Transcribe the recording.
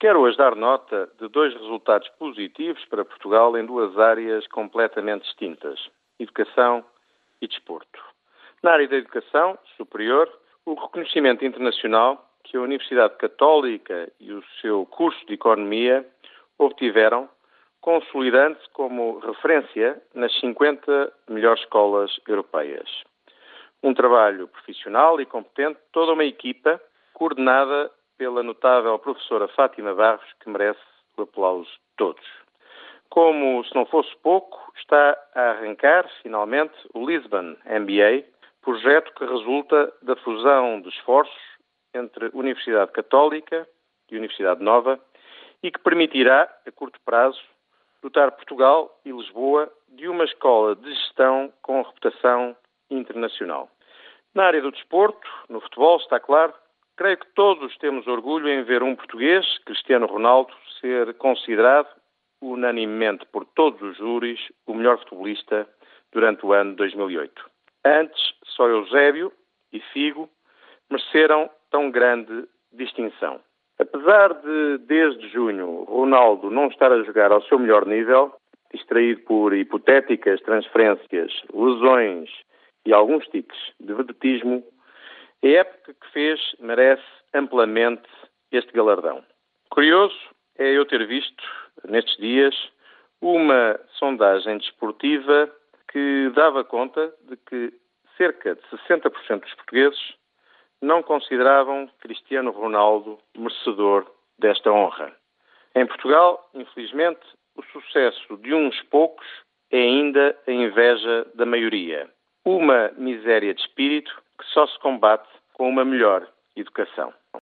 Quero hoje dar nota de dois resultados positivos para Portugal em duas áreas completamente distintas: educação e desporto. Na área da educação superior, o reconhecimento internacional que a Universidade Católica e o seu curso de Economia obtiveram, consolidando-se como referência nas 50 melhores escolas europeias. Um trabalho profissional e competente, toda uma equipa coordenada pela notável professora Fátima Barros, que merece o aplauso de todos. Como se não fosse pouco, está a arrancar, finalmente, o Lisbon MBA, projeto que resulta da fusão de esforços entre Universidade Católica e Universidade Nova e que permitirá, a curto prazo, dotar Portugal e Lisboa de uma escola de gestão com reputação internacional. Na área do desporto, no futebol, está claro, Creio que todos temos orgulho em ver um português, Cristiano Ronaldo, ser considerado unanimemente por todos os júris o melhor futebolista durante o ano 2008. Antes, só Eusébio e Figo mereceram tão grande distinção. Apesar de, desde junho, Ronaldo não estar a jogar ao seu melhor nível, distraído por hipotéticas transferências, lesões e alguns tiques de vedetismo, a época que fez merece amplamente este galardão. Curioso é eu ter visto, nestes dias, uma sondagem desportiva que dava conta de que cerca de 60% dos portugueses não consideravam Cristiano Ronaldo merecedor desta honra. Em Portugal, infelizmente, o sucesso de uns poucos é ainda a inveja da maioria. Uma miséria de espírito que só se combate com uma melhor educação.